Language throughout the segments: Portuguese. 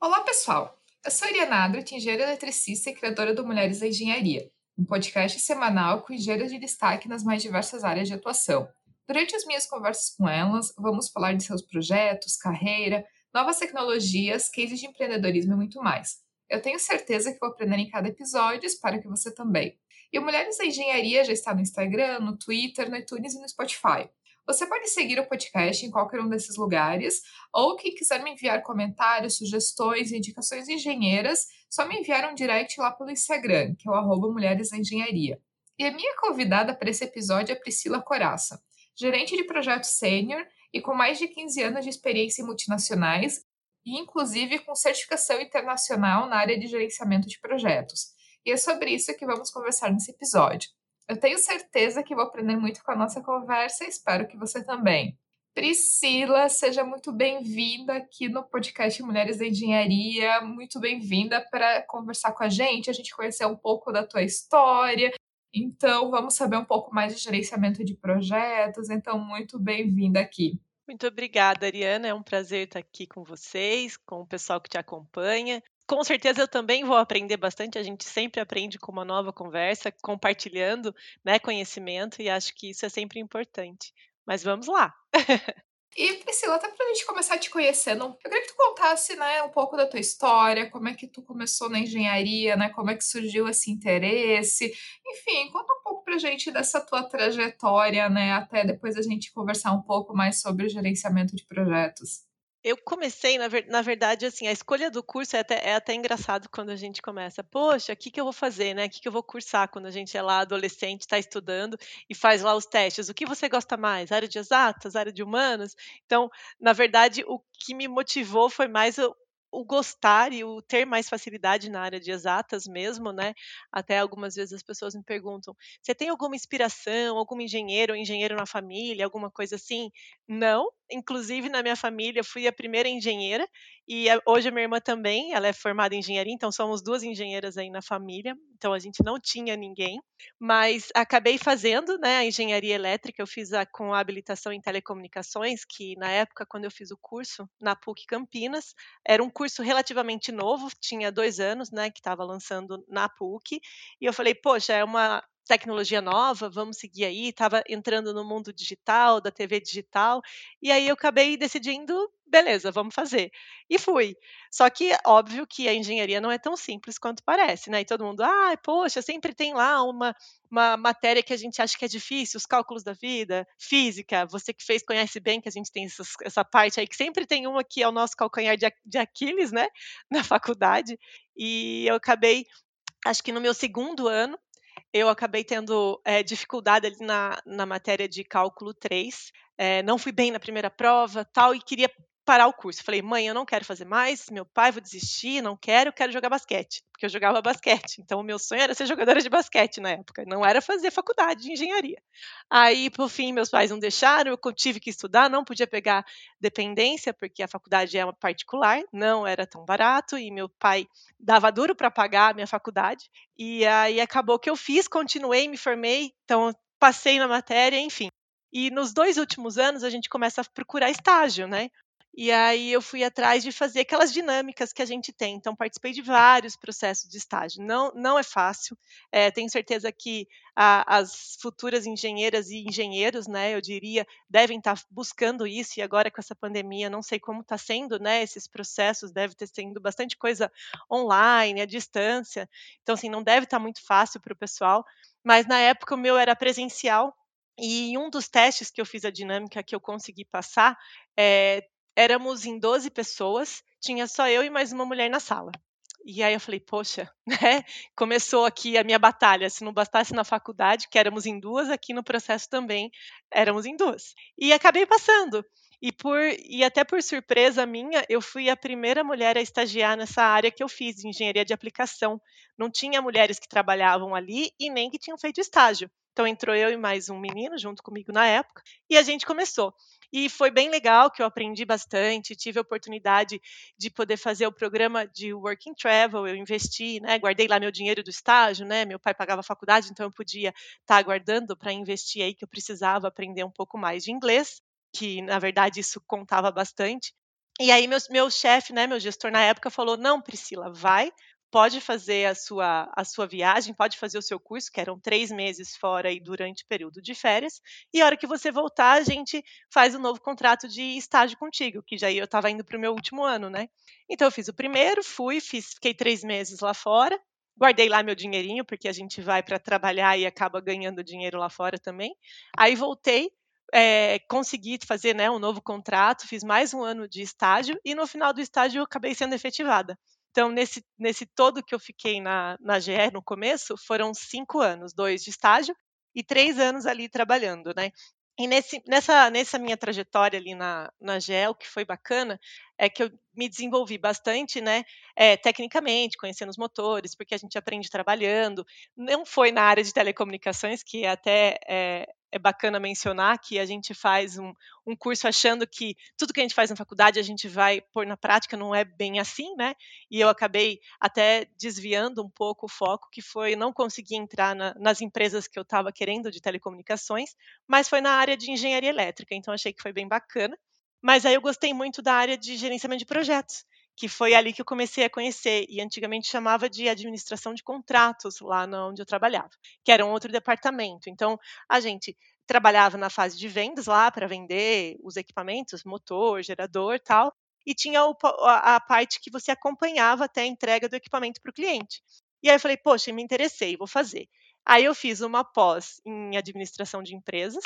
Olá, pessoal! Eu sou Ariana Adrat, engenheira eletricista e criadora do Mulheres da Engenharia, um podcast semanal com engenheiras de destaque nas mais diversas áreas de atuação. Durante as minhas conversas com elas, vamos falar de seus projetos, carreira, novas tecnologias, cases de empreendedorismo e muito mais. Eu tenho certeza que vou aprender em cada episódio e espero que você também. E o Mulheres da Engenharia já está no Instagram, no Twitter, no iTunes e no Spotify. Você pode seguir o podcast em qualquer um desses lugares, ou quem quiser me enviar comentários, sugestões indicações engenheiras, só me enviar um direct lá pelo Instagram, que é o arroba Mulheres Engenharia. E a minha convidada para esse episódio é Priscila Coraça, gerente de projeto sênior e com mais de 15 anos de experiência em multinacionais, e inclusive com certificação internacional na área de gerenciamento de projetos. E é sobre isso que vamos conversar nesse episódio. Eu tenho certeza que vou aprender muito com a nossa conversa e espero que você também. Priscila, seja muito bem-vinda aqui no podcast Mulheres da Engenharia. Muito bem-vinda para conversar com a gente, a gente conhecer um pouco da tua história. Então, vamos saber um pouco mais de gerenciamento de projetos. Então, muito bem-vinda aqui. Muito obrigada, Ariana. É um prazer estar aqui com vocês, com o pessoal que te acompanha com certeza eu também vou aprender bastante. A gente sempre aprende com uma nova conversa, compartilhando né, conhecimento, e acho que isso é sempre importante. Mas vamos lá! E Priscila, até para a gente começar te conhecendo, eu queria que tu contasse, né, um pouco da tua história, como é que tu começou na engenharia, né, como é que surgiu esse interesse, enfim, conta um pouco para a gente dessa tua trajetória, né, até depois a gente conversar um pouco mais sobre o gerenciamento de projetos. Eu comecei, na, ver, na, verdade, assim, a escolha do curso é até, é até engraçado quando a gente começa. Poxa, o que, que eu vou fazer, né? O que, que eu vou cursar quando a gente é lá adolescente, está estudando e faz lá os testes? O que você gosta mais? Área de exatas, área de humanas? Então, na verdade, o que me motivou foi mais o, o gostar e o ter mais facilidade na área de exatas mesmo, né? Até algumas vezes as pessoas me perguntam: você tem alguma inspiração, algum engenheiro ou engenheiro na família, alguma coisa assim? Não, inclusive na minha família fui a primeira engenheira e a, hoje a minha irmã também, ela é formada em engenharia, então somos duas engenheiras aí na família, então a gente não tinha ninguém, mas acabei fazendo, né, a engenharia elétrica, eu fiz a, com a habilitação em telecomunicações, que na época quando eu fiz o curso na PUC Campinas, era um curso relativamente novo, tinha dois anos, né, que estava lançando na PUC, e eu falei, poxa, é uma tecnologia nova, vamos seguir aí. Estava entrando no mundo digital, da TV digital, e aí eu acabei decidindo, beleza, vamos fazer. E fui. Só que, óbvio que a engenharia não é tão simples quanto parece, né? E todo mundo, ah, poxa, sempre tem lá uma, uma matéria que a gente acha que é difícil, os cálculos da vida, física, você que fez conhece bem que a gente tem essas, essa parte aí, que sempre tem uma que é o nosso calcanhar de, de Aquiles, né? Na faculdade. E eu acabei acho que no meu segundo ano, eu acabei tendo é, dificuldade ali na, na matéria de cálculo 3. É, eh, não fui bem na primeira prova, tal, e queria parar o curso. Falei, mãe, eu não quero fazer mais, meu pai, vou desistir, não quero, quero jogar basquete, porque eu jogava basquete. Então, o meu sonho era ser jogadora de basquete na época, não era fazer faculdade de engenharia. Aí, por fim, meus pais não deixaram, eu tive que estudar, não podia pegar dependência, porque a faculdade é uma particular, não era tão barato, e meu pai dava duro para pagar a minha faculdade. E aí acabou que eu fiz, continuei, me formei, então passei na matéria, enfim. E nos dois últimos anos a gente começa a procurar estágio, né? E aí eu fui atrás de fazer aquelas dinâmicas que a gente tem. Então, participei de vários processos de estágio. Não, não é fácil. É, tenho certeza que a, as futuras engenheiras e engenheiros, né, eu diria, devem estar buscando isso. E agora com essa pandemia, não sei como está sendo, né, esses processos. Deve ter sendo bastante coisa online, à distância. Então, assim, não deve estar muito fácil para o pessoal. Mas na época o meu era presencial. E um dos testes que eu fiz a dinâmica que eu consegui passar é, éramos em 12 pessoas, tinha só eu e mais uma mulher na sala. E aí eu falei, poxa, né? Começou aqui a minha batalha. Se não bastasse na faculdade, que éramos em duas, aqui no processo também éramos em duas. E acabei passando. E, por, e até por surpresa minha, eu fui a primeira mulher a estagiar nessa área que eu fiz, de engenharia de aplicação. Não tinha mulheres que trabalhavam ali e nem que tinham feito estágio. Então entrou eu e mais um menino junto comigo na época, e a gente começou. E foi bem legal, que eu aprendi bastante, tive a oportunidade de poder fazer o programa de Working Travel, eu investi, né, guardei lá meu dinheiro do estágio, né, meu pai pagava a faculdade, então eu podia estar tá guardando para investir aí, que eu precisava aprender um pouco mais de inglês, que na verdade isso contava bastante. E aí meu, meu chefe, né, meu gestor na época falou: "Não, Priscila, vai, pode fazer a sua, a sua viagem, pode fazer o seu curso, que eram três meses fora e durante o período de férias, e a hora que você voltar, a gente faz um novo contrato de estágio contigo, que já eu estava indo para o meu último ano, né? Então eu fiz o primeiro, fui, fiz, fiquei três meses lá fora, guardei lá meu dinheirinho, porque a gente vai para trabalhar e acaba ganhando dinheiro lá fora também. Aí voltei, é, consegui fazer né, um novo contrato, fiz mais um ano de estágio e no final do estágio eu acabei sendo efetivada. Então, nesse, nesse todo que eu fiquei na, na GE no começo, foram cinco anos, dois de estágio e três anos ali trabalhando, né? E nesse, nessa, nessa minha trajetória ali na, na GEL, que foi bacana, é que eu me desenvolvi bastante, né, é, tecnicamente, conhecendo os motores, porque a gente aprende trabalhando. Não foi na área de telecomunicações, que até é, é bacana mencionar que a gente faz um, um, curso achando que tudo que a gente faz na faculdade a gente vai pôr na prática, não é bem assim, né? E eu acabei até desviando um pouco o foco, que foi não conseguir entrar na, nas empresas que eu estava querendo de telecomunicações, mas foi na área de engenharia elétrica, então achei que foi bem bacana. Mas aí eu gostei muito da área de gerenciamento de projetos que foi ali que eu comecei a conhecer, e antigamente chamava de administração de contratos, lá onde eu trabalhava, que era um outro departamento. Então, a gente trabalhava na fase de vendas lá para vender os equipamentos, motor, gerador tal, e tinha a, parte que você acompanhava até a entrega do equipamento para o cliente. E aí eu falei, poxa, me interessei, vou fazer. Aí eu fiz uma pós em administração de empresas,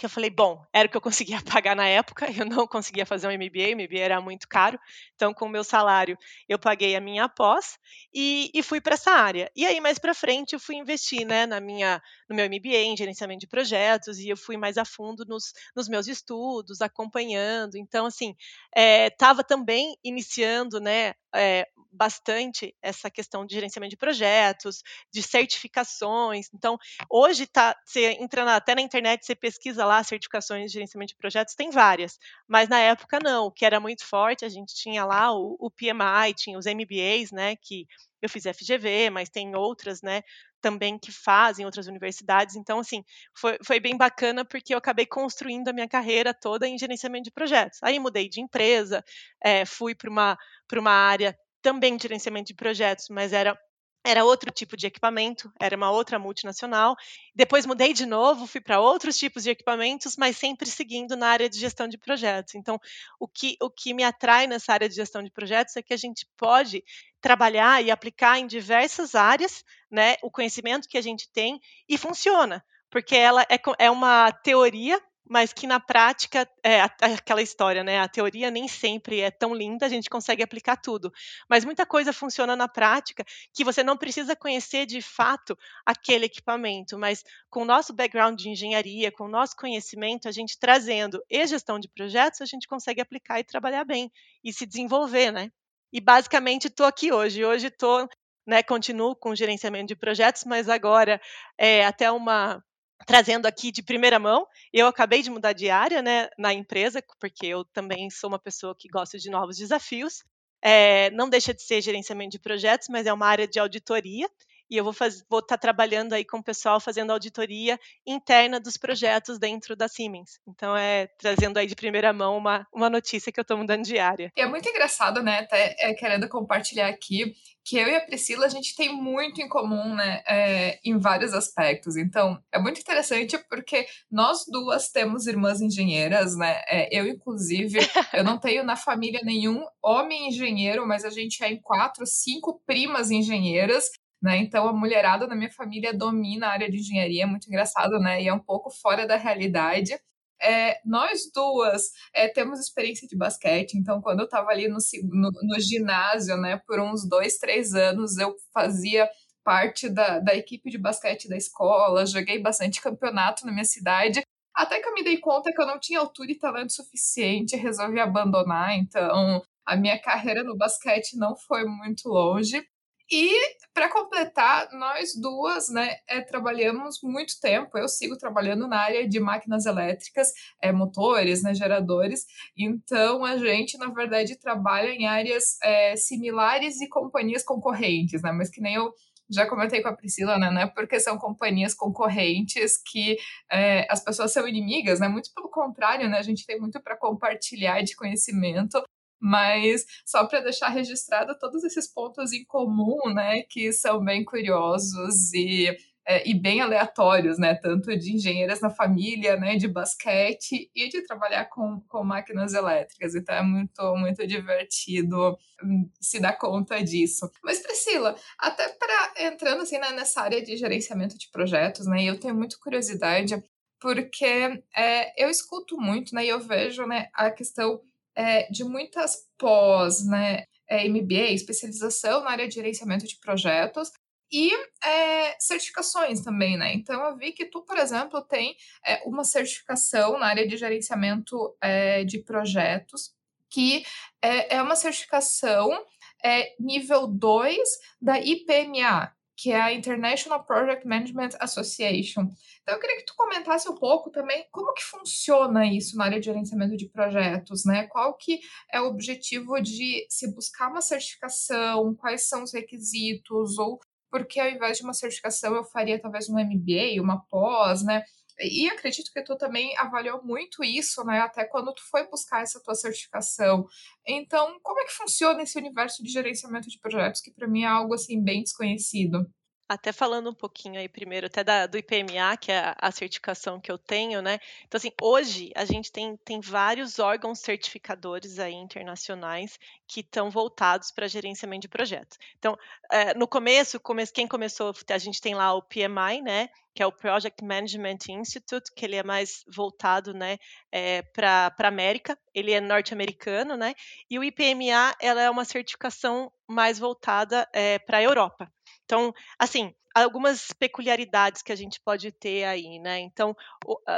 que eu falei, bom, era o que eu conseguia pagar na época, eu não conseguia fazer um MBA, MBA era muito caro, então com o meu salário eu paguei a minha pós e, e fui para essa área. E aí mais para frente eu fui investir, né, na minha, no meu MBA em gerenciamento de projetos e eu fui mais a fundo nos, nos meus estudos, acompanhando. Então assim, estava é, também iniciando, né, é, bastante essa questão de gerenciamento de projetos, de certificações. Então, hoje tá, você entra até na internet, você pesquisa lá certificações de gerenciamento de projetos, tem várias. Mas na época não, o que era muito forte, a gente tinha lá o, o PMI, tinha os MBAs, né, que eu fiz FGV, mas tem outras, né, também que fazem outras universidades. Então, assim, foi, foi bem bacana porque eu acabei construindo a minha carreira toda em gerenciamento de projetos. Aí mudei de empresa, é, fui para uma, uma área também de gerenciamento de projetos, mas era era outro tipo de equipamento, era uma outra multinacional. Depois mudei de novo, fui para outros tipos de equipamentos, mas sempre seguindo na área de gestão de projetos. Então, o que, o que me atrai nessa área de gestão de projetos é que a gente pode trabalhar e aplicar em diversas áreas né, o conhecimento que a gente tem e funciona, porque ela é, é uma teoria mas que na prática é aquela história, né? A teoria nem sempre é tão linda, a gente consegue aplicar tudo, mas muita coisa funciona na prática que você não precisa conhecer de fato aquele equipamento, mas com o nosso background de engenharia, com o nosso conhecimento, a gente trazendo e gestão de projetos, a gente consegue aplicar e trabalhar bem e se desenvolver, né? E basicamente estou aqui hoje. Hoje estou, né, continuo com gerenciamento de projetos, mas agora é até uma trazendo aqui de primeira mão. Eu acabei de mudar de área né, na empresa, porque eu também sou uma pessoa que gosta de novos desafios. É, não deixa de ser gerenciamento de projetos, mas é uma área de auditoria e eu vou estar vou tá trabalhando aí com o pessoal fazendo auditoria interna dos projetos dentro da Siemens. Então é trazendo aí de primeira mão uma, uma notícia que eu estou mudando. E é muito engraçado, né? Até é, querendo compartilhar aqui que eu e a Priscila a gente tem muito em comum, né? É, em vários aspectos. Então é muito interessante porque nós duas temos irmãs engenheiras, né? É, eu inclusive eu não tenho na família nenhum homem engenheiro, mas a gente é em quatro, cinco primas engenheiras né? Então a mulherada da minha família domina a área de engenharia, é muito engraçado, né? E é um pouco fora da realidade. É, nós duas é, temos experiência de basquete, então quando eu estava ali no, no, no, ginásio, né, por uns dois, três anos, eu fazia parte da, da equipe de basquete da escola, joguei bastante campeonato na minha cidade, até que eu me dei conta que eu não tinha altura e talento suficiente, resolvi abandonar, então a minha carreira no basquete não foi muito longe. E para completar, nós duas, né, é, trabalhamos muito tempo. Eu sigo trabalhando na área de máquinas elétricas, é, motores, né, geradores. Então a gente, na verdade, trabalha em áreas é, similares e companhias concorrentes, né? Mas que nem eu já comentei com a Priscila, né? Não é porque são companhias concorrentes que é, as pessoas são inimigas, né? Muito pelo contrário, né? A gente tem muito para compartilhar de conhecimento Mas só para deixar registrado todos esses pontos em comum, né, que são bem curiosos e é, e bem aleatórios, né? Tanto de engenheiras na família, né? De basquete e de trabalhar com, com máquinas elétricas. Então é muito, muito divertido hum, se dar conta disso. Mas, Priscila, até para entrando assim né, nessa área de gerenciamento de projetos, né? Eu tenho muita curiosidade porque é, eu escuto muito, né? E eu vejo, né? A questão é, de muitas pós, né? É, MBA, especialização na área de gerenciamento de projetos, e é, certificações também, né? Então eu vi que tu, por exemplo, tem é, uma certificação na área de gerenciamento é, de projetos, que é, uma certificação nível 2 da IPMA, que é a International Project Management Association. Então, eu queria que tu comentasse um pouco também como que funciona isso na área de gerenciamento de projetos, né? Qual que é o objetivo de se buscar uma certificação, quais são os requisitos, ou porque ao invés de uma certificação eu faria talvez um MBA, uma pós, né? E acredito que tu também avaliou muito isso, né? Até quando tu foi buscar essa tua certificação. Então, como é que funciona esse universo de gerenciamento de projetos que para mim é algo assim bem desconhecido? Até falando um pouquinho aí primeiro, até da, do IPMA, que é a, certificação que eu tenho, né? Então, assim, hoje a gente tem, tem vários órgãos certificadores aí internacionais que estão voltados para gerenciamento de projetos. Então, é, no começo, quem começou, a gente tem lá o PMI, né? Que é o Project Management Institute, que ele é mais voltado, né, é, para a América. Ele é norte-americano, né? E o IPMA, ela é uma certificação mais voltada é, para a Europa. Então, assim, algumas peculiaridades que a gente pode ter aí, né? Então,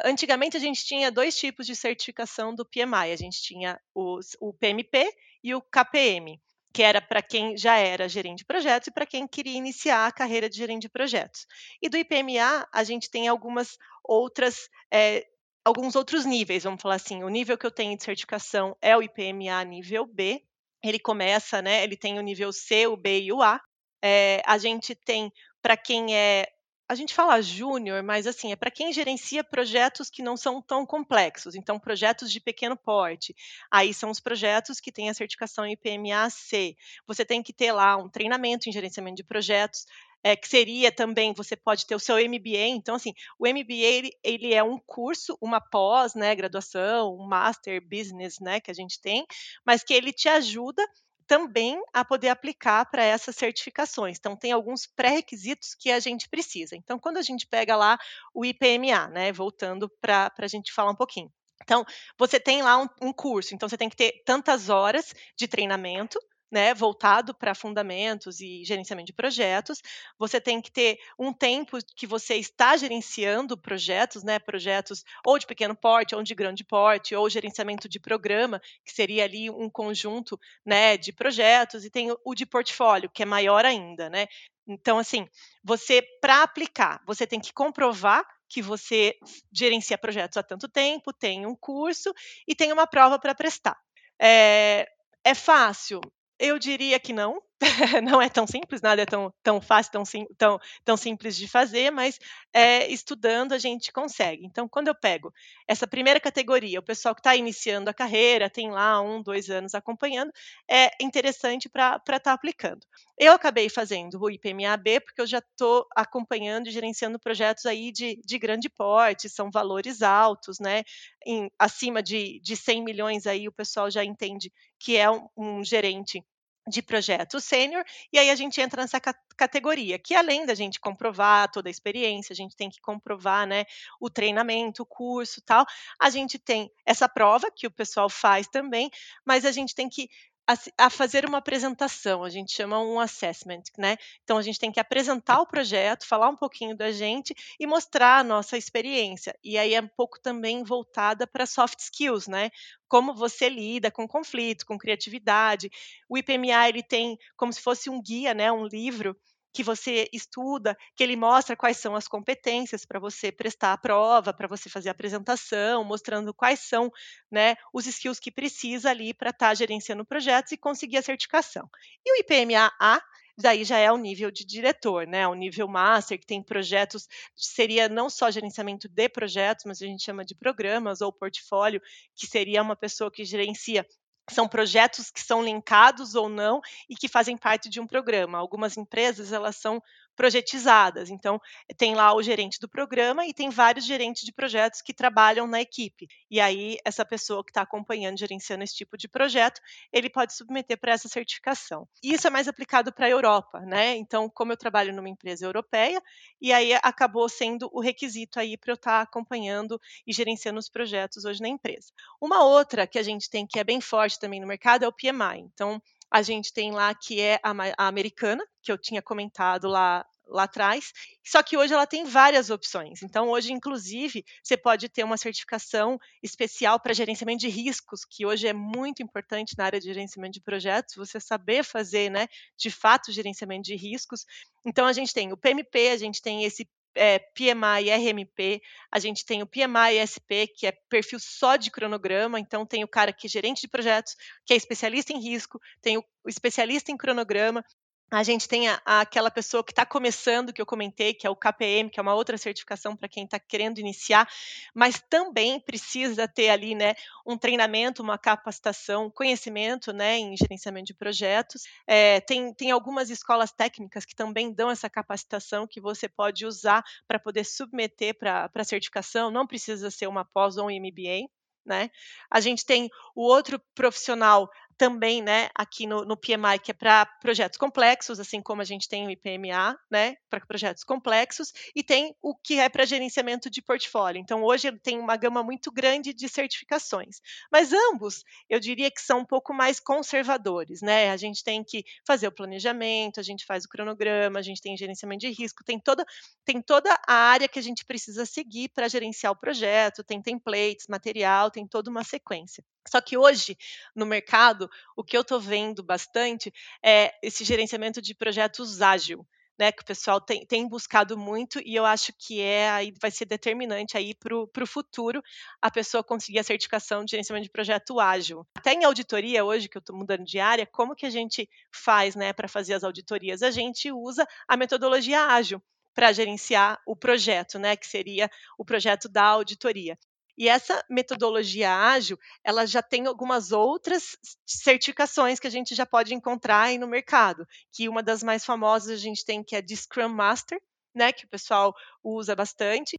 antigamente a gente tinha dois tipos de certificação do PMI. A gente tinha os, o PMP e o KPM, que era para quem já era gerente de projetos e para quem queria iniciar a carreira de gerente de projetos. E do IPMA a gente tem algumas outras é, alguns outros níveis, vamos falar assim. O nível que eu tenho de certificação é o IPMA nível B. Ele começa, né? Ele tem o nível C, o B e o A. É, a gente tem para quem é a gente fala júnior, mas assim, é para quem gerencia projetos que não são tão complexos, então projetos de pequeno porte. Aí são os projetos que têm a certificação IPMA-C. Você tem que ter lá um treinamento em gerenciamento de projetos, é, que seria também, você pode ter o seu MBA. Então, assim, o MBA, ele, ele é um curso, uma pós, né, graduação, um master business, né, que a gente tem, mas que ele te ajuda também a poder aplicar para essas certificações. Então, tem alguns pré-requisitos que a gente precisa. Então, quando a gente pega lá o IPMA, né, voltando para a gente falar um pouquinho. Então, você tem lá um, um, curso, então você tem que ter tantas horas de treinamento, né, voltado para fundamentos e gerenciamento de projetos. Você tem que ter um tempo que você está gerenciando projetos, né, projetos ou de pequeno porte, ou de grande porte, ou gerenciamento de programa, que seria ali um conjunto, né, de projetos, e tem o de portfólio, que é maior ainda, né? Então, assim, você, para aplicar, você tem que comprovar que você gerencia projetos há tanto tempo, tem um curso e tem uma prova para prestar. É, é fácil? Eu diria que não, não é tão simples, nada é tão, tão fácil, tão, sim, tão, tão simples de fazer, mas é, estudando a gente consegue. Então, quando eu pego essa primeira categoria, o pessoal que está iniciando a carreira, tem lá um, dois anos acompanhando, é interessante para estar tá aplicando. Eu acabei fazendo o IPMAB porque eu já estou acompanhando e gerenciando projetos aí de, de grande porte, são valores altos, né? Em, acima de, de 100 milhões aí o pessoal já entende que é um, um gerente de projeto sênior, e aí a gente entra nessa categoria, que além da gente comprovar toda a experiência, a gente tem que comprovar né, o treinamento, o curso tal, a gente tem essa prova que o pessoal faz também, mas a gente tem que a, a, fazer uma apresentação, a gente chama um assessment, né? Então a gente tem que apresentar o projeto, falar um pouquinho da gente e mostrar a nossa experiência. E aí é um pouco também voltada para soft skills, né? Como você lida com conflitos, com criatividade. O IPMA ele tem como se fosse um guia, né? Um livro que você estuda, que ele mostra quais são as competências para você prestar a prova, para você fazer a apresentação, mostrando quais são né, os skills que precisa ali para estar tá gerenciando projetos e conseguir a certificação. E o IPMA-A daí já é o nível de diretor, né? O nível master, que tem projetos, seria não só gerenciamento de projetos, mas a gente chama de programas ou portfólio, que seria uma pessoa que gerencia são projetos que são linkados ou não e que fazem parte de um programa. Algumas empresas elas são projetizadas, então tem lá o gerente do programa e tem vários gerentes de projetos que trabalham na equipe. E aí essa pessoa que está acompanhando, gerenciando esse tipo de projeto, ele pode submeter para essa certificação. E isso é mais aplicado para a Europa, né? Então, como eu trabalho numa empresa europeia, e aí acabou sendo o requisito aí para eu estar tá acompanhando e gerenciando os projetos hoje na empresa. Uma outra que a gente tem que é bem forte também no mercado é o PMI. Então, a gente tem lá que é a, a americana, que eu tinha comentado lá lá atrás, só que hoje ela tem várias opções. Então, hoje, inclusive, você pode ter uma certificação especial para gerenciamento de riscos, que hoje é muito importante na área de gerenciamento de projetos, você saber fazer, né, de fato, gerenciamento de riscos. Então, a gente tem o PMP, a gente tem esse é, PMI RMP, a gente tem o PMI SP, que é perfil só de cronograma, então tem o cara que é gerente de projetos, que é especialista em risco, tem o especialista em cronograma, a gente tem a, a, aquela pessoa que está começando, que eu comentei, que é o KPM, que é uma outra certificação para quem está querendo iniciar, mas também precisa ter ali, né, um treinamento, uma capacitação, conhecimento, né, em gerenciamento de projetos. É, tem, tem algumas escolas técnicas que também dão essa capacitação que você pode usar para poder submeter para a certificação. Não precisa ser uma pós ou um MBA. Né? A gente tem o outro profissional também, né, aqui no, no PMI, que é para projetos complexos, assim como a gente tem o IPMA, né, para projetos complexos, e tem o que é para gerenciamento de portfólio. Então, hoje ele tem uma gama muito grande de certificações. Mas ambos, eu diria que são um pouco mais conservadores, né? A gente tem que fazer o planejamento, a gente faz o cronograma, a gente tem gerenciamento de risco, tem toda, tem toda a área que a gente precisa seguir para gerenciar o projeto, tem templates, material, tem toda uma sequência. Só que hoje, no mercado, o que eu estou vendo bastante é esse gerenciamento de projetos ágil. Né, que o pessoal tem, tem, buscado muito e eu acho que é aí vai ser determinante aí para o futuro a pessoa conseguir a certificação de gerenciamento de projeto ágil. Até em auditoria hoje que eu estou mudando de área, como que a gente faz, né, para fazer as auditorias? A gente usa a metodologia ágil para gerenciar o projeto, né, que seria o projeto da auditoria. E essa metodologia ágil, ela já tem algumas outras certificações que a gente já pode encontrar aí no mercado, que uma das mais famosas a gente tem que é de Scrum Master, né, que o pessoal usa bastante,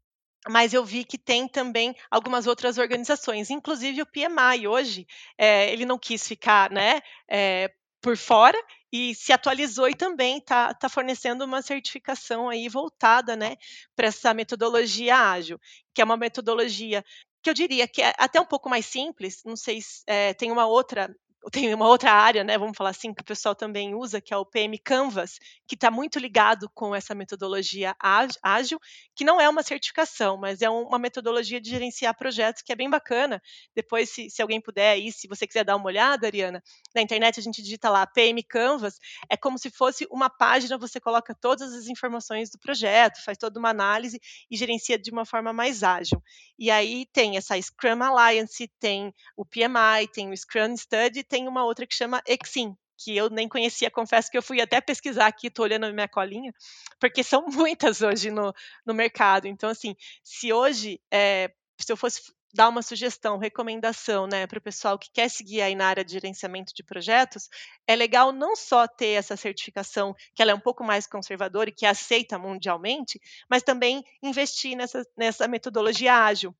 mas eu vi que tem também algumas outras organizações, inclusive o PMI hoje, é, ele não quis ficar, né, é, por fora e se atualizou e também está tá fornecendo uma certificação aí voltada né, para essa metodologia ágil, que é uma metodologia que eu diria que é até um pouco mais simples, não sei se é, tem uma outra tem uma outra área, né, vamos falar assim, que o pessoal também usa, que é o PM Canvas, que está muito ligado com essa metodologia ágil, que não é uma certificação, mas é uma metodologia de gerenciar projetos que é bem bacana. Depois, se, se alguém puder aí, se você quiser dar uma olhada, Ariana, na internet a gente digita lá PM Canvas, é como se fosse uma página, você coloca todas as informações do projeto, faz toda uma análise e gerencia de uma forma mais ágil. E aí tem essa Scrum Alliance, tem o PMI, tem o Scrum Study, tem uma outra que chama Exim, que eu nem conhecia, confesso que eu fui até pesquisar aqui, estou olhando a minha colinha, porque são muitas hoje no, no mercado. Então, assim, se hoje, é, se eu fosse dar uma sugestão, recomendação, né, para o pessoal que quer seguir aí na área de gerenciamento de projetos, é legal não só ter essa certificação, que ela é um pouco mais conservadora e que é aceita mundialmente, mas também investir nessa, nessa metodologia ágil,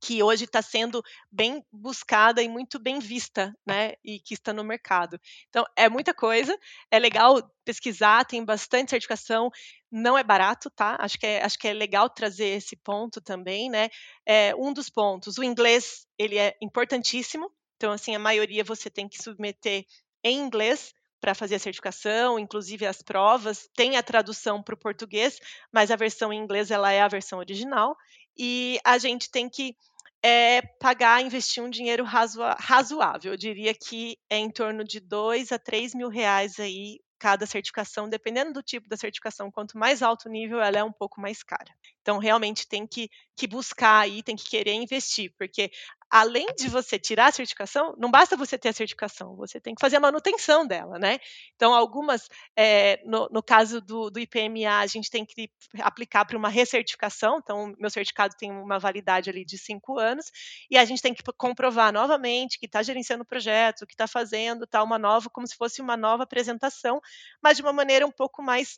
que hoje está sendo bem buscada e muito bem vista, né? E que está no mercado. Então, é muita coisa, é legal pesquisar, tem bastante certificação, não é barato, tá? Acho que é, acho que é legal trazer esse ponto também, né? É, um dos pontos, o inglês, ele é importantíssimo, então, assim, a maioria você tem que submeter em inglês, para fazer a certificação, inclusive as provas, tem a tradução para o português, mas a versão em inglês ela é a versão original e a gente tem que é, pagar, investir um dinheiro razoável. Eu diria que é em torno de 2 a 3 mil reais aí cada certificação, dependendo do tipo da certificação, quanto mais alto o nível, ela é um pouco mais cara. Então, realmente tem que, que buscar aí, tem que querer investir, porque além de você tirar a certificação, não basta você ter a certificação, você tem que fazer a manutenção dela, né? Então, algumas, é, no, no, caso do, do, IPMA, a gente tem que aplicar para uma recertificação, então, meu certificado tem uma validade ali de cinco anos, e a gente tem que comprovar novamente que está gerenciando o projeto, que está fazendo, tá uma nova, como se fosse uma nova apresentação, mas de uma maneira um pouco mais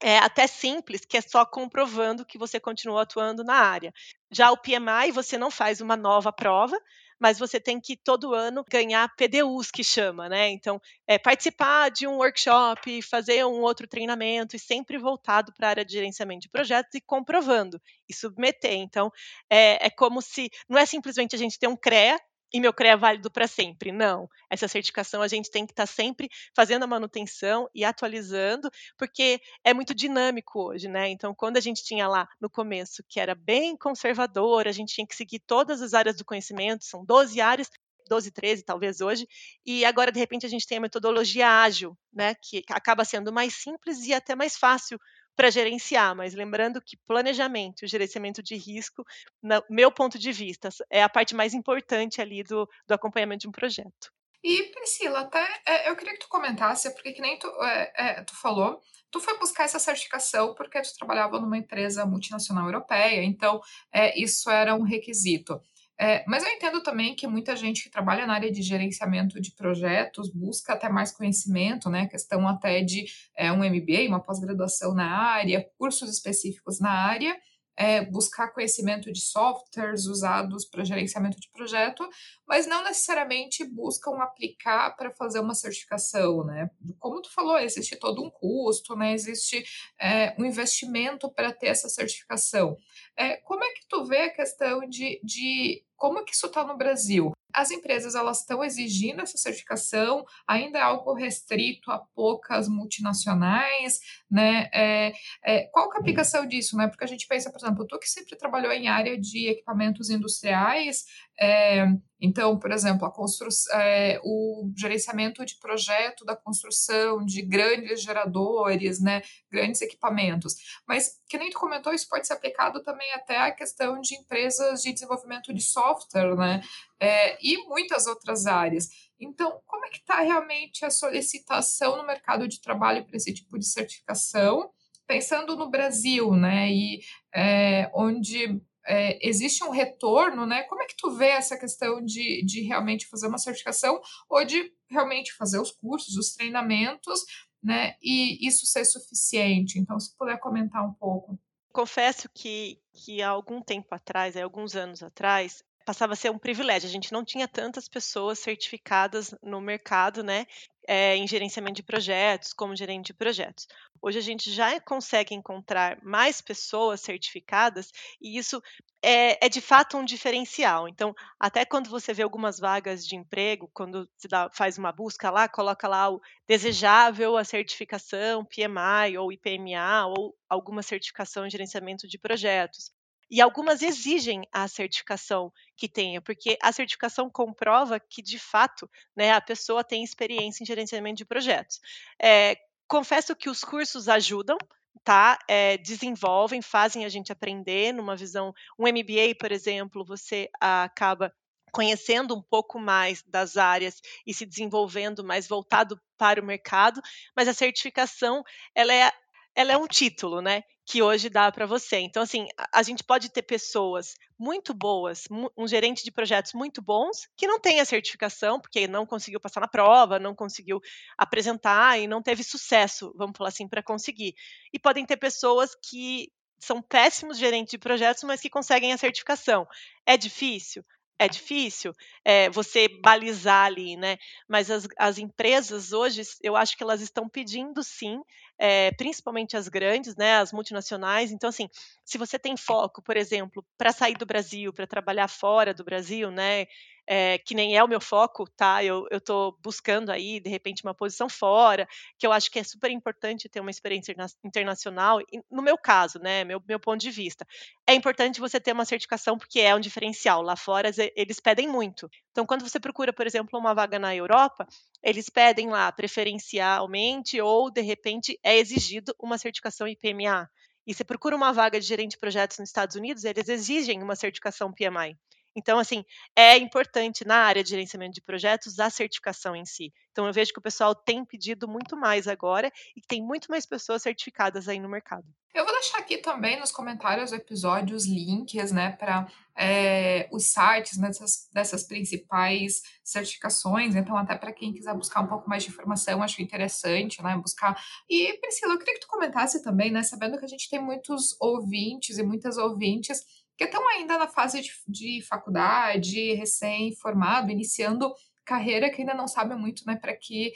é, até simples, que é só comprovando que você continua atuando na área. Já o PMI, você não faz uma nova prova, mas você tem que todo ano ganhar PDUs que chama, né? Então, é, participar de um workshop, fazer um outro treinamento e sempre voltado para a área de gerenciamento de projetos e comprovando e submeter. Então, é, é como se não é simplesmente a gente ter um CREA e meu CREA é válido para sempre. Não. Essa certificação a gente tem que estar tá sempre fazendo a manutenção e atualizando, porque é muito dinâmico hoje, né? Então, quando a gente tinha lá no começo que era bem conservador, a gente tinha que seguir todas as áreas do conhecimento, são 12 áreas, 12, 13 talvez hoje, e agora de repente a gente tem a metodologia ágil, né, que acaba sendo mais simples e até mais fácil para gerenciar, mas lembrando que planejamento, gerenciamento de risco, no meu ponto de vista, é a parte mais importante ali do, do acompanhamento de um projeto. E Priscila, até é, eu queria que tu comentasse, porque que nem tu, é, é, tu falou, tu foi buscar essa certificação porque tu trabalhava numa empresa multinacional europeia, então é, isso era um requisito. É, mas eu entendo também que muita gente que trabalha na área de gerenciamento de projetos busca até mais conhecimento, né? Questão até de é, um MBA, uma pós-graduação na área, cursos específicos na área, é, buscar conhecimento de softwares usados para gerenciamento de projeto, mas não necessariamente buscam aplicar para fazer uma certificação, né? Como tu falou, existe todo um custo, né? Existe é, um investimento para ter essa certificação. É, como é que tu vê a questão de, de como que isso está no Brasil? As empresas elas estão exigindo essa certificação, ainda é algo restrito a poucas multinacionais, né? É, é, qual que é a aplicação disso, né? Porque a gente pensa, por exemplo, tu que sempre trabalhou em área de equipamentos industriais, é, então, por exemplo, a construção, é, o gerenciamento de projeto da construção de grandes geradores, né, grandes equipamentos. Mas, que nem tu comentou, isso pode ser aplicado também até à questão de empresas de desenvolvimento de software, né, é, e muitas outras áreas. Então, como é que está realmente a solicitação no mercado de trabalho para esse tipo de certificação? Pensando no Brasil, né, e é, onde é, existe um retorno, né? Como é que tu vê essa questão de, de realmente fazer uma certificação ou de realmente fazer os cursos, os treinamentos, né? E isso ser suficiente? Então, se puder comentar um pouco. Confesso que, que há algum tempo atrás, há alguns anos atrás, passava a ser um privilégio. A gente não tinha tantas pessoas certificadas no mercado, né? É, em gerenciamento de projetos, como gerente de projetos. Hoje a gente já consegue encontrar mais pessoas certificadas e isso é, é, de fato um diferencial. Então, até quando você vê algumas vagas de emprego, quando dá, faz uma busca lá, coloca lá o desejável a certificação PMI ou IPMA ou alguma certificação em gerenciamento de projetos. E algumas exigem a certificação que tenha, porque a certificação comprova que, de fato, né, a pessoa tem experiência em gerenciamento de projetos. É, confesso que os cursos ajudam, tá? É, desenvolvem, fazem a gente aprender numa visão. Um MBA, por exemplo, você acaba conhecendo um pouco mais das áreas e se desenvolvendo mais voltado para o mercado, mas a certificação ela é ela é um título, né? Que hoje dá para você. Então, assim, a, gente pode ter pessoas muito boas, um gerente de projetos muito bons, que não tem a certificação, porque não conseguiu passar na prova, não conseguiu apresentar e não teve sucesso, vamos falar assim, para conseguir. E podem ter pessoas que são péssimos gerentes de projetos, mas que conseguem a certificação. É difícil? é difícil é, você balizar ali, né? Mas as, as, empresas hoje, eu acho que elas estão pedindo sim, é, principalmente as grandes, né? As multinacionais. Então, assim, se você tem foco, por exemplo, para sair do Brasil, para trabalhar fora do Brasil, né? é, que nem é o meu foco, tá? Eu estou buscando aí, de repente, uma posição fora, que eu acho que é super importante ter uma experiência internacional. E no meu caso, né? Meu, meu ponto de vista. É importante você ter uma certificação porque é um diferencial. Lá fora, eles pedem muito. Então, quando você procura, por exemplo, uma vaga na Europa, eles pedem lá preferencialmente ou, de repente, é exigido uma certificação IPMA. E você procura uma vaga de gerente de projetos nos Estados Unidos, eles exigem uma certificação PMI. Então, assim, é importante na área de gerenciamento de projetos a certificação em si. Então, eu vejo que o pessoal tem pedido muito mais agora e tem muito mais pessoas certificadas aí no mercado. Eu vou deixar aqui também nos comentários do episódio os links, né, para é, os sites dessas, dessas principais certificações. Então, até para quem quiser buscar um pouco mais de informação, acho interessante, né, buscar. E, Priscila, eu queria que tu comentasse também, né, sabendo que a gente tem muitos ouvintes e muitas ouvintes que estão ainda na fase de, de faculdade, recém-formado, iniciando carreira que ainda não sabe muito né, para que,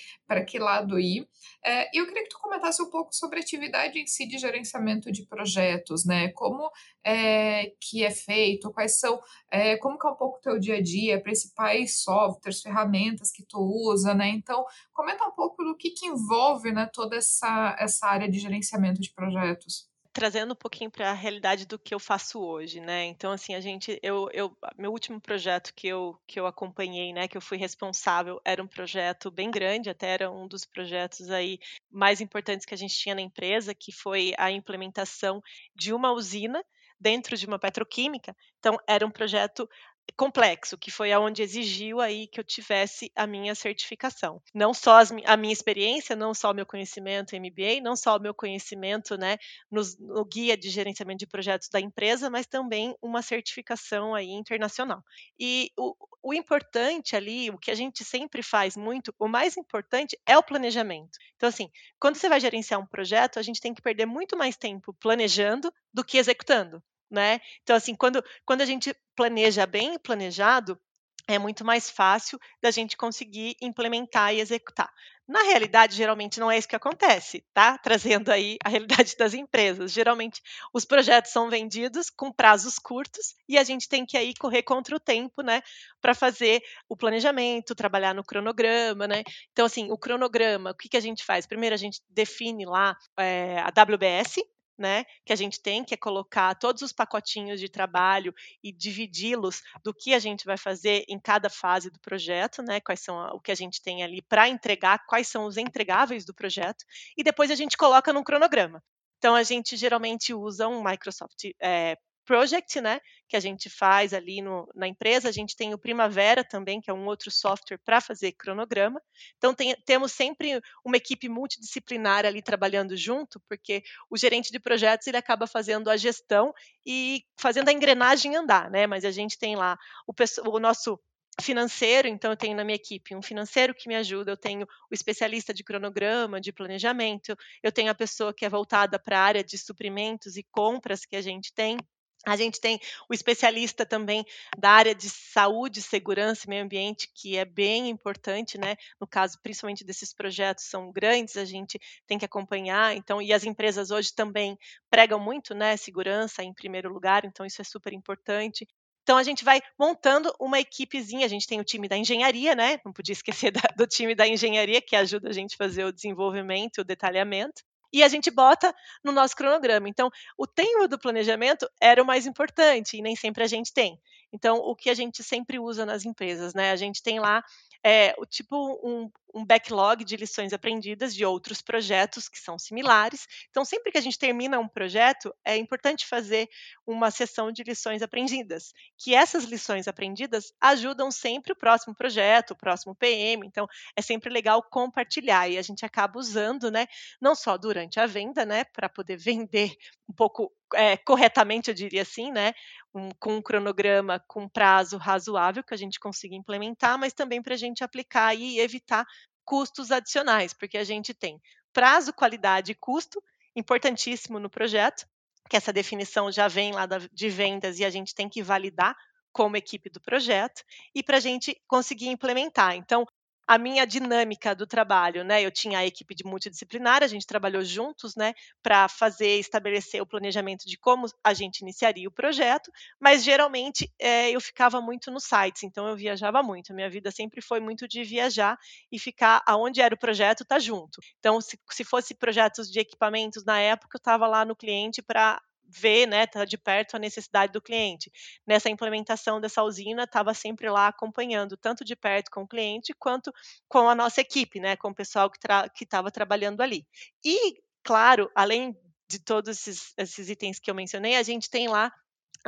que lado ir. É, eu queria que tu comentasse um pouco sobre a atividade em si de gerenciamento de projetos, né? Como é, que é feito, quais são, é, como que é um pouco o teu dia a dia, principais softwares, ferramentas que tu usa, né? Então, comenta um pouco do que, que envolve né, toda essa, essa área de gerenciamento de projetos trazendo um pouquinho para a realidade do que eu faço hoje, né? Então, assim, a gente, eu, eu, meu último projeto que eu, que eu acompanhei, né, que eu fui responsável, era um projeto bem grande, até era um dos projetos aí mais importantes que a gente tinha na empresa, que foi a implementação de uma usina dentro de uma petroquímica. Então, era um projeto complexo, que foi aonde exigiu aí que eu tivesse a minha certificação. Não só as, a minha experiência, não só o meu conhecimento MBA, não só o meu conhecimento né, no, no, guia de gerenciamento de projetos da empresa, mas também uma certificação aí internacional. E o, o importante ali, o que a gente sempre faz muito, o mais importante é o planejamento. Então, assim, quando você vai gerenciar um projeto, a gente tem que perder muito mais tempo planejando do que executando né? Então, assim, quando, quando a gente planeja bem planejado, é muito mais fácil da gente conseguir implementar e executar. Na realidade, geralmente não é isso que acontece, tá? Trazendo aí a realidade das empresas. Geralmente, os projetos são vendidos com prazos curtos e a gente tem que aí correr contra o tempo, né, para fazer o planejamento, trabalhar no cronograma, né? Então, assim, o cronograma, o que, que a gente faz? Primeiro, a gente define lá é, a WBS, né, que a gente tem, que é colocar todos os pacotinhos de trabalho e dividi-los do que a gente vai fazer em cada fase do projeto, né, quais são o que a gente tem ali para entregar, quais são os entregáveis do projeto, e depois a gente coloca num cronograma. Então a gente geralmente usa um Microsoft é, Project, né, que a gente faz ali no, na empresa. A gente tem o Primavera também, que é um outro software para fazer cronograma. Então, tem, temos sempre uma equipe multidisciplinar ali trabalhando junto, porque o gerente de projetos ele acaba fazendo a gestão e fazendo a engrenagem andar, né? Mas a gente tem lá o, o nosso financeiro, então eu tenho na minha equipe um financeiro que me ajuda, eu tenho o especialista de cronograma, de planejamento, eu tenho a pessoa que é voltada para a área de suprimentos e compras que a gente tem, a gente tem o especialista também da área de saúde, segurança e meio ambiente, que é bem importante, né? No caso, principalmente desses projetos são grandes, a gente tem que acompanhar. Então, e as empresas hoje também pregam muito, né? Segurança em primeiro lugar, então isso é super importante. Então a gente vai montando uma equipezinha. A gente tem o time da engenharia, né? Não podia esquecer da, do time da engenharia que ajuda a gente a fazer o desenvolvimento, o detalhamento e a gente bota no nosso cronograma. Então, o tempo do planejamento era o mais importante e nem sempre a gente tem. Então, o que a gente sempre usa nas empresas, né? A gente tem lá é, o tipo um, um, backlog de lições aprendidas de outros projetos que são similares. Então, sempre que a gente termina um projeto, é importante fazer uma sessão de lições aprendidas, que essas lições aprendidas ajudam sempre o próximo projeto, o próximo PM. Então, é sempre legal compartilhar e a gente acaba usando, né, não só durante a venda, né, para poder vender um pouco é, corretamente, eu diria assim, né? Um, com um cronograma com prazo razoável que a gente consiga implementar, mas também para a gente aplicar e evitar custos adicionais, porque a gente tem prazo, qualidade e custo, importantíssimo no projeto, que essa definição já vem lá da, de vendas e a gente tem que validar como equipe do projeto e para a gente conseguir implementar. Então, a minha dinâmica do trabalho, né? Eu tinha a equipe de multidisciplinar, a gente trabalhou juntos, né, para fazer estabelecer o planejamento de como a gente iniciaria o projeto, mas geralmente é, eu ficava muito nos sites, então eu viajava muito. A minha vida sempre foi muito de viajar e ficar aonde era o projeto, tá junto. Então, se, se fosse projetos de equipamentos na época, eu estava lá no cliente para ver, né, tá de perto a necessidade do cliente. Nessa implementação dessa usina, estava sempre lá acompanhando, tanto de perto com o cliente, quanto com a nossa equipe, né, com o pessoal que estava tra trabalhando ali. E, claro, além de todos esses, esses itens que eu mencionei, a gente tem lá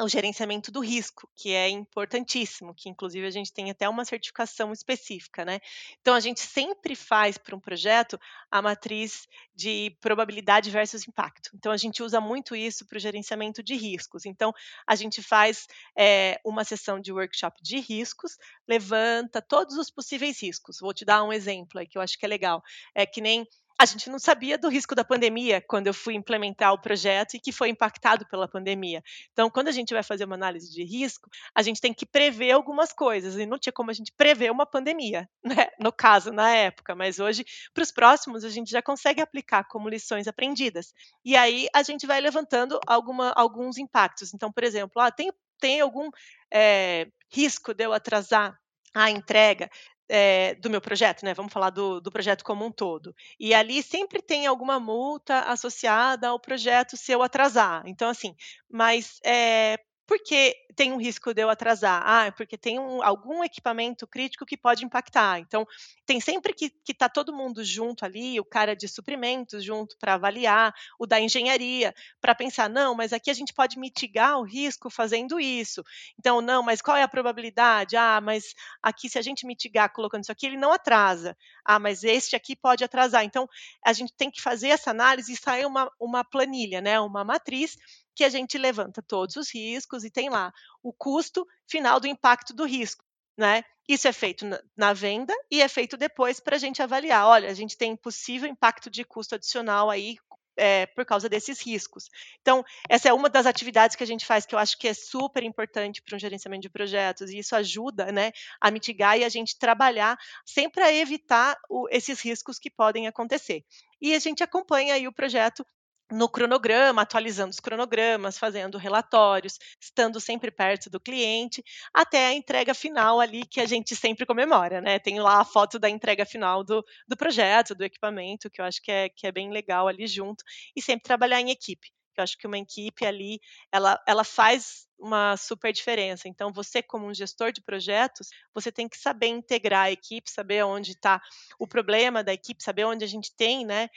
o gerenciamento do risco, que é importantíssimo, que inclusive a gente tem até uma certificação específica, né? Então a gente sempre faz para um projeto a matriz de probabilidade versus impacto. Então a gente usa muito isso para o gerenciamento de riscos. Então a gente faz é, uma sessão de workshop de riscos, levanta todos os possíveis riscos. Vou te dar um exemplo aí que eu acho que é legal. É que nem a gente não sabia do risco da pandemia quando eu fui implementar o projeto e que foi impactado pela pandemia. Então, quando a gente vai fazer uma análise de risco, a gente tem que prever algumas coisas e não tinha como a gente prever uma pandemia, né? No caso, na época, mas hoje, para os próximos, a gente já consegue aplicar como lições aprendidas. E aí a gente vai levantando alguma, alguns impactos. Então, por exemplo, ah, tem, tem algum é, risco de eu atrasar a entrega é, do meu projeto, né? Vamos falar do, do, projeto como um todo. E ali sempre tem alguma multa associada ao projeto se eu atrasar. Então, assim, mas é, porque tem um risco de eu atrasar? Ah, porque tem um, algum equipamento crítico que pode impactar. Então, tem sempre que estar tá todo mundo junto ali, o cara de suprimentos junto para avaliar, o da engenharia, para pensar, não, mas aqui a gente pode mitigar o risco fazendo isso. Então, não, mas qual é a probabilidade? Ah, mas aqui se a gente mitigar colocando isso aqui, ele não atrasa. Ah, mas este aqui pode atrasar. Então, a gente tem que fazer essa análise e sair uma, uma planilha, né, uma matriz que a gente levanta todos os riscos e tem lá o custo final do impacto do risco. Né? Isso é feito na, venda e é feito depois para a gente avaliar. Olha, a gente tem possível impacto de custo adicional aí é, por causa desses riscos. Então, essa é uma das atividades que a gente faz que eu acho que é super importante para um gerenciamento de projetos, e isso ajuda né, a mitigar e a gente trabalhar sempre a evitar o, esses riscos que podem acontecer. E a gente acompanha aí o projeto no cronograma, atualizando os cronogramas, fazendo relatórios, estando sempre perto do cliente, até a entrega final ali que a gente sempre comemora, né? Tem lá a foto da entrega final do, do projeto, do equipamento, que eu acho que é, que é bem legal ali junto, e sempre trabalhar em equipe. Eu acho que uma equipe ali, ela, ela faz uma super diferença. Então, você, como um gestor de projetos, você tem que saber integrar a equipe, saber onde está o problema da equipe, saber onde a gente tem né,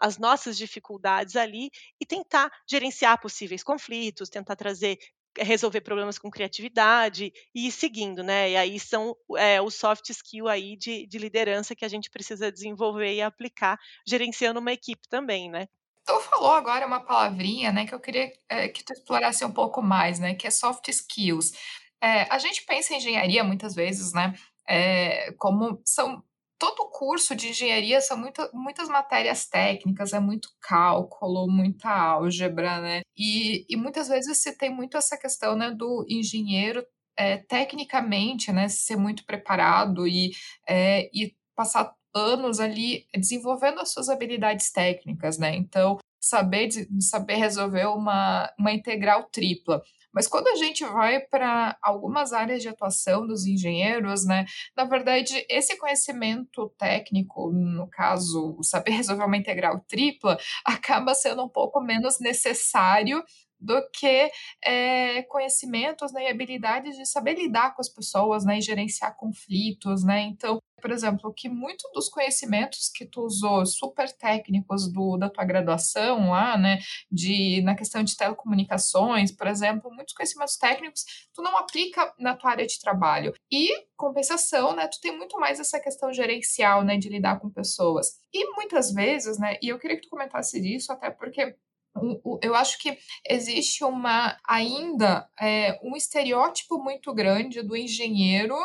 as nossas dificuldades ali e tentar gerenciar possíveis conflitos, tentar trazer resolver problemas com criatividade e ir seguindo, né? E aí são é, os soft skill aí de, de liderança que a gente precisa desenvolver e aplicar, gerenciando uma equipe também, né? Tu falou agora uma palavrinha, né, que eu queria é, que tu explorasse um pouco mais, né, que é soft skills. É, a gente pensa em engenharia muitas vezes, né, é, como são todo curso de engenharia são muita, muitas matérias técnicas, é muito cálculo, muita álgebra, né? E, e muitas vezes se tem muito essa questão, né, do engenheiro é, tecnicamente, né, ser muito preparado e, é, e passar anos ali desenvolvendo as suas habilidades técnicas, né? Então, saber, saber resolver uma, uma integral tripla. Mas quando a gente vai para algumas áreas de atuação dos engenheiros, né, na verdade, esse conhecimento técnico, no caso, saber resolver uma integral tripla, acaba sendo um pouco menos necessário do que é, conhecimentos né, e habilidades de saber lidar com as pessoas né, e gerenciar conflitos. Né? Então, por exemplo, que muito dos conhecimentos que tu usou, super técnicos do, da tua graduação lá, né, de, na questão de telecomunicações, por exemplo, muitos conhecimentos técnicos tu não aplica na tua área de trabalho. E, compensação, né, tu tem muito mais essa questão gerencial, né, de lidar com pessoas. E muitas vezes, né, e eu queria que tu comentasse disso, até porque eu acho que existe uma ainda é, um estereótipo muito grande do engenheiro,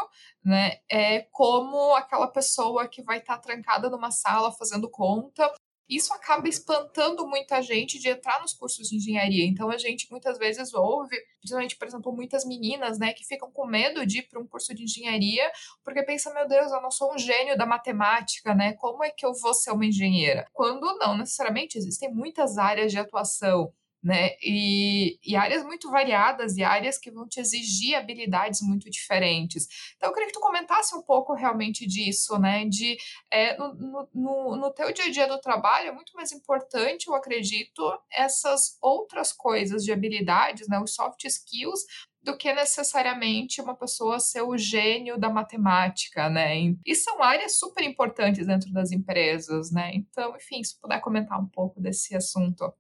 né? É como aquela pessoa que vai estar tá trancada numa sala fazendo conta isso acaba espantando muita gente de entrar nos cursos de engenharia. Então a gente muitas vezes ouve, principalmente, por exemplo, muitas meninas, né, que ficam com medo de ir para um curso de engenharia, porque pensam, meu Deus, eu não sou um gênio da matemática, né? Como é que eu vou ser uma engenheira? Quando não necessariamente existem muitas áreas de atuação né? E, e, áreas muito variadas e áreas que vão te exigir habilidades muito diferentes. Então, eu queria que tu comentasse um pouco realmente disso, né? De é, no, no, no teu dia a dia do trabalho é muito mais importante, eu acredito, essas outras coisas de habilidades, né? Os soft skills, do que necessariamente uma pessoa ser o gênio da matemática, né? E são áreas super importantes dentro das empresas, né? Então, enfim, se puder comentar um pouco desse assunto.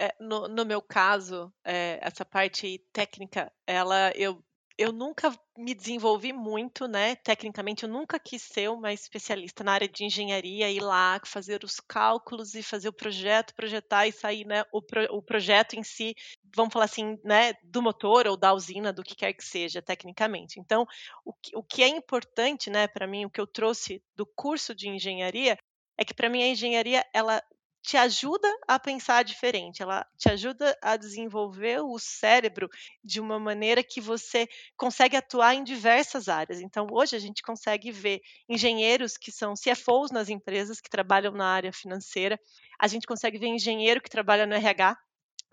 É, no, no, meu caso, é, essa parte técnica, ela eu eu nunca me desenvolvi muito, né, tecnicamente, eu nunca quis ser uma especialista na área de engenharia, ir lá fazer os cálculos e fazer o projeto, projetar e sair, né, o, pro, o projeto em si, vamos falar assim, né, do motor ou da usina, do que quer que seja, tecnicamente. Então, o o que é importante, né, para mim, o que eu trouxe do curso de engenharia, é que para mim a engenharia, ela te ajuda a pensar diferente, ela te ajuda a desenvolver o cérebro de uma maneira que você consegue atuar em diversas áreas. Então, hoje a gente consegue ver engenheiros que são CFOs nas empresas que trabalham na área financeira, a gente consegue ver engenheiro que trabalha no RH,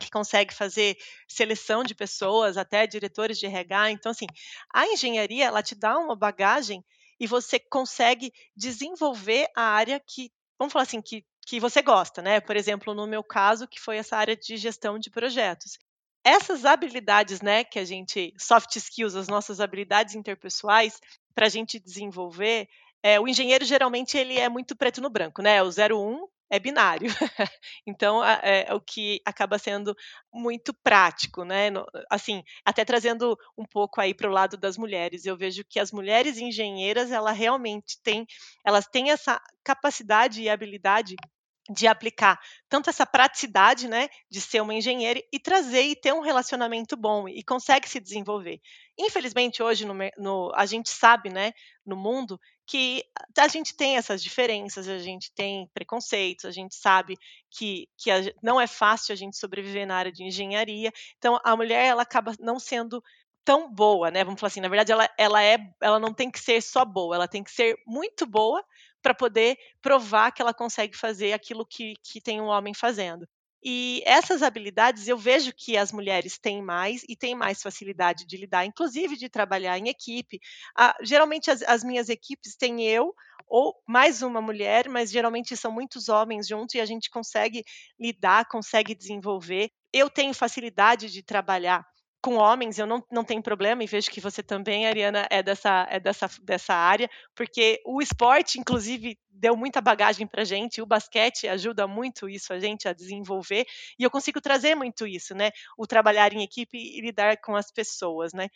que consegue fazer seleção de pessoas, até diretores de RH. Então, assim, a engenharia ela te dá uma bagagem e você consegue desenvolver a área que, vamos falar assim, que que você gosta, né? Por exemplo, no meu caso, que foi essa área de gestão de projetos. Essas habilidades, né, que a gente, soft skills, as nossas habilidades interpessoais, para a gente desenvolver, é, o engenheiro geralmente ele é muito preto no branco, né? O 01 é binário. então, é, é, o que acaba sendo muito prático, né? Assim, até trazendo um pouco aí para o lado das mulheres, eu vejo que as mulheres engenheiras, ela realmente têm, elas têm essa capacidade e habilidade de aplicar tanto essa praticidade, né, de ser uma engenheira e trazer e ter um relacionamento bom e consegue se desenvolver. Infelizmente hoje no, no, a gente sabe, né, no mundo que a gente tem essas diferenças, a gente tem preconceitos, a gente sabe que, que a, não é fácil a gente sobreviver na área de engenharia. Então a mulher ela acaba não sendo tão boa, né? Vamos falar assim, na verdade ela, ela é, ela não tem que ser só boa, ela tem que ser muito boa para poder provar que ela consegue fazer aquilo que, que tem um homem fazendo. E essas habilidades eu vejo que as mulheres têm mais e têm mais facilidade de lidar, inclusive de trabalhar em equipe. Ah, geralmente as, as, minhas equipes têm eu ou mais uma mulher, mas geralmente são muitos homens juntos e a gente consegue lidar, consegue desenvolver. Eu tenho facilidade de trabalhar com homens, eu não, não tenho problema, e vejo que você também, Ariana, é dessa, é dessa, dessa área, porque o esporte, inclusive, deu muita bagagem para gente, o basquete ajuda muito isso a gente a desenvolver, e eu consigo trazer muito isso, né? O trabalhar em equipe e lidar com as pessoas, né?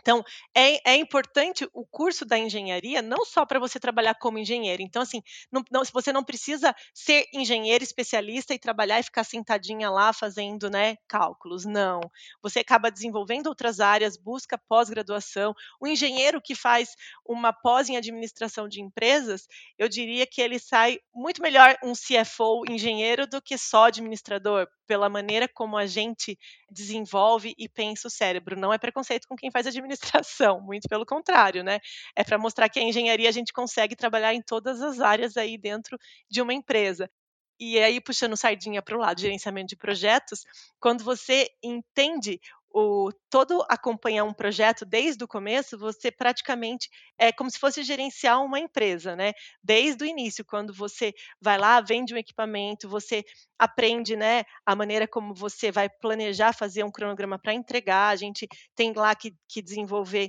Então, é, é, importante o curso da engenharia não só para você trabalhar como engenheiro. Então, assim, não, não, você não precisa ser engenheiro especialista e trabalhar e ficar sentadinha lá fazendo né, cálculos. Não. Você acaba desenvolvendo outras áreas, busca pós-graduação. O engenheiro que faz uma pós em administração de empresas, eu diria que ele sai muito melhor um CFO engenheiro do que só administrador, pela maneira como a gente desenvolve e pensa o cérebro. Não é preconceito com quem faz administração, muito pelo contrário, né? É para mostrar que a engenharia a gente consegue trabalhar em todas as áreas aí dentro de uma empresa. E aí, puxando sardinha para o lado, gerenciamento de projetos, quando você entende o todo acompanhar um projeto desde o começo, você praticamente é como se fosse gerenciar uma empresa, né? Desde o início, quando você vai lá, vende um equipamento, você aprende, né, a maneira como você vai planejar fazer um cronograma para entregar. A gente tem lá que, que desenvolver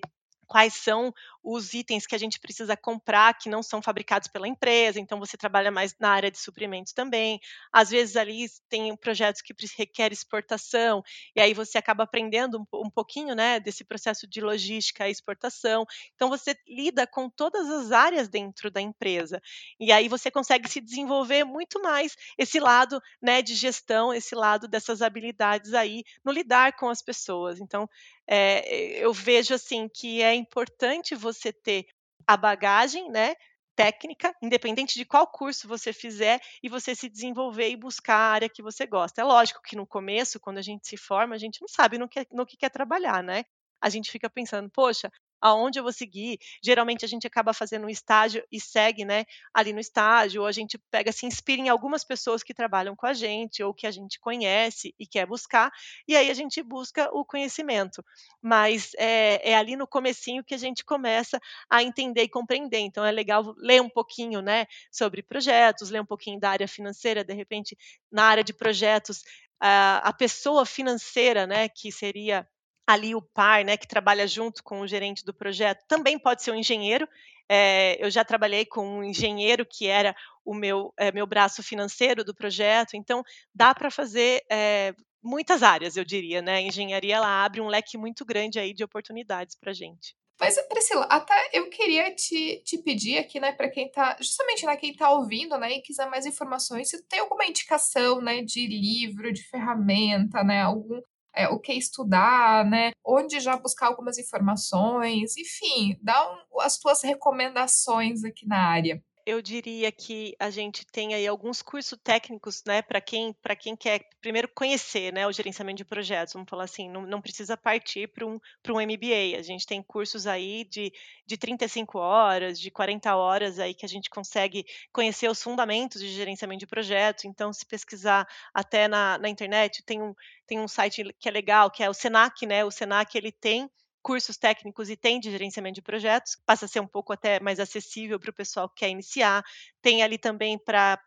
quais são os itens que a gente precisa comprar que não são fabricados pela empresa, então você trabalha mais na área de suprimentos também. Às vezes ali tem projetos que requerem exportação, e aí você acaba aprendendo um, um pouquinho né, desse processo de logística e exportação. Então você lida com todas as áreas dentro da empresa. E aí você consegue se desenvolver muito mais esse lado né, de gestão, esse lado dessas habilidades aí no lidar com as pessoas. Então, é, eu vejo assim que é importante você ter a bagagem, né, técnica, independente de qual curso você fizer, e você se desenvolver e buscar a área que você gosta. É lógico que no começo, quando a gente se forma, a gente não sabe no que, no que quer trabalhar, né? A gente fica pensando, poxa, aonde eu vou seguir. Geralmente a gente acaba fazendo um estágio e segue, né, ali no estágio, ou a gente pega, se inspira em algumas pessoas que trabalham com a gente, ou que a gente conhece e quer buscar, e aí a gente busca o conhecimento. Mas é, é ali no comecinho que a gente começa a entender e compreender. Então é legal ler um pouquinho, né, sobre projetos, ler um pouquinho da área financeira, de repente, na área de projetos, a pessoa financeira, né, que seria ali o par, né, que trabalha junto com o gerente do projeto, também pode ser um engenheiro. É, eu já trabalhei com um engenheiro que era o meu, é, meu braço financeiro do projeto, então dá para fazer é, muitas áreas, eu diria, né? A engenharia ela abre um leque muito grande aí de oportunidades para gente. Mas, Priscila, até eu queria te, te pedir aqui, né, para quem tá, justamente, né, quem tá ouvindo, né, e quiser mais informações, se tem alguma indicação, né, de livro, de ferramenta, né, algum, é, o que estudar, né, onde já buscar algumas informações, enfim, dá um, as tuas recomendações aqui na área eu diria que a gente tem aí alguns cursos técnicos, né, para quem, quem quer primeiro conhecer, né, o gerenciamento de projetos, vamos falar assim, não, não precisa partir para um, um MBA, a. Gente tem cursos aí de, de 35 horas, de 40 horas aí que a gente consegue conhecer os fundamentos de gerenciamento de projetos, então se pesquisar até na, na internet, tem um, tem um site que é legal, que é o Senac, né, o Senac ele tem cursos técnicos e tem de gerenciamento de projetos, passa a ser um pouco até mais acessível para o pessoal que quer iniciar. Tem ali também para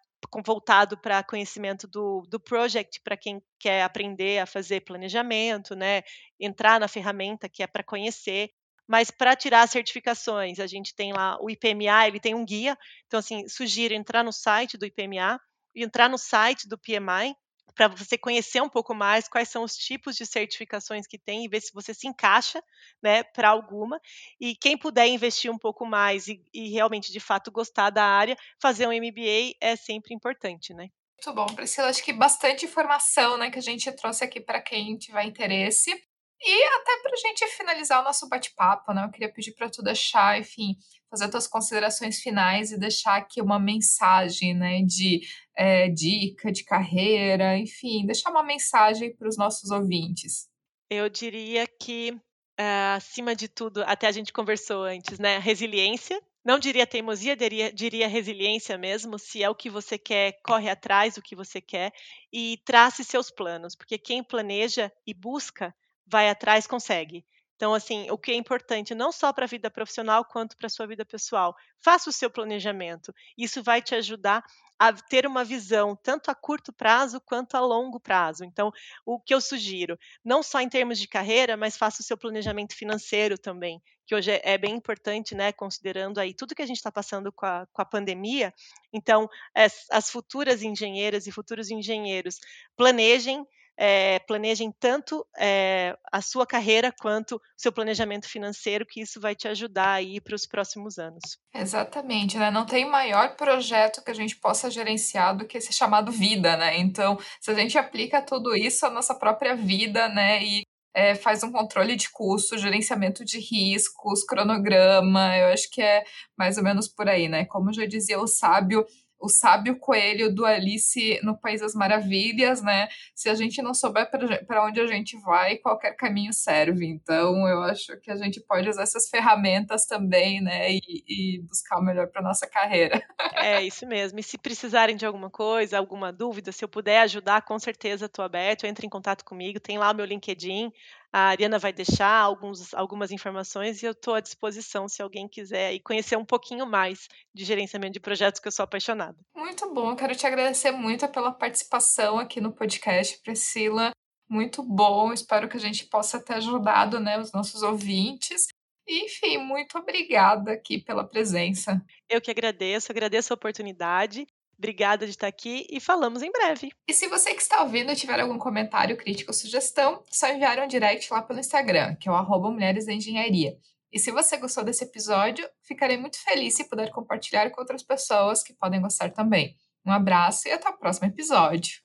voltado para conhecimento do, do project, para quem quer aprender a fazer planejamento, né? Entrar na ferramenta que é para conhecer. Mas para tirar certificações, a gente tem lá o IPMA, ele tem um guia. Então, assim, sugiro entrar no site do IPMA, entrar no site do PMI, para você conhecer um pouco mais quais são os tipos de certificações que tem e ver se você se encaixa né, para alguma. E quem puder investir um pouco mais e, e, realmente, de fato, gostar da área, fazer um MBA é sempre importante, né? Muito bom, Priscila. Acho que bastante informação né, que a gente trouxe aqui para quem tiver interesse. E até para a gente finalizar o nosso bate-papo, né? Eu queria pedir para tu deixar, enfim, fazer tuas considerações finais e deixar aqui uma mensagem, né, de é, dica de carreira, enfim, deixar uma mensagem para os nossos ouvintes. Eu diria que, uh, acima de tudo, até a gente conversou antes, né, resiliência. Não diria teimosia, diria, diria resiliência mesmo. Se é o que você quer, corre atrás do que você quer e trace seus planos, porque quem planeja e busca vai atrás, consegue. Então, assim, o que é importante não só para a vida profissional quanto para a sua vida pessoal. Faça o seu planejamento. Isso vai te ajudar a ter uma visão tanto a curto prazo quanto a longo prazo. Então, o que eu sugiro, não só em termos de carreira, mas faça o seu planejamento financeiro também, que hoje é, é bem importante, né, considerando aí tudo que a gente está passando com a, com a pandemia. Então, as, as futuras engenheiras e futuros engenheiros planejem é, planejem tanto é, a sua carreira quanto o seu planejamento financeiro, que isso vai te ajudar aí para os próximos anos. Exatamente, né? Não tem maior projeto que a gente possa gerenciar do que esse chamado vida, né? Então, se a gente aplica tudo isso à nossa própria vida, né? E é, faz um controle de custo, gerenciamento de riscos, cronograma, eu acho que é mais ou menos por aí, né? Como já dizia o sábio, o sábio coelho do Alice no País das Maravilhas, né? Se a gente não souber para onde a gente vai, qualquer caminho serve. Então, eu acho que a gente pode usar essas ferramentas também, né? E, e buscar o melhor para nossa carreira. É isso mesmo. E se precisarem de alguma coisa, alguma dúvida, se eu puder ajudar, com certeza estou aberto. Entre em contato comigo. Tem lá o meu LinkedIn. A Ariana vai deixar alguns, algumas informações e eu estou à disposição se alguém quiser e conhecer um pouquinho mais de gerenciamento de projetos, que eu sou apaixonada. Muito bom, quero te agradecer muito pela participação aqui no podcast, Priscila. Muito bom, espero que a gente possa ter ajudado né, os nossos ouvintes. Enfim, muito obrigada aqui pela presença. Eu que agradeço, agradeço a oportunidade Obrigada de estar aqui e falamos em breve. E se você que está ouvindo tiver algum comentário, crítica ou sugestão, só enviar um direct lá pelo Instagram, que é o arroba Mulheres da Engenharia. E se você gostou desse episódio, ficarei muito feliz se puder compartilhar com outras pessoas que podem gostar também. Um abraço e até o próximo episódio.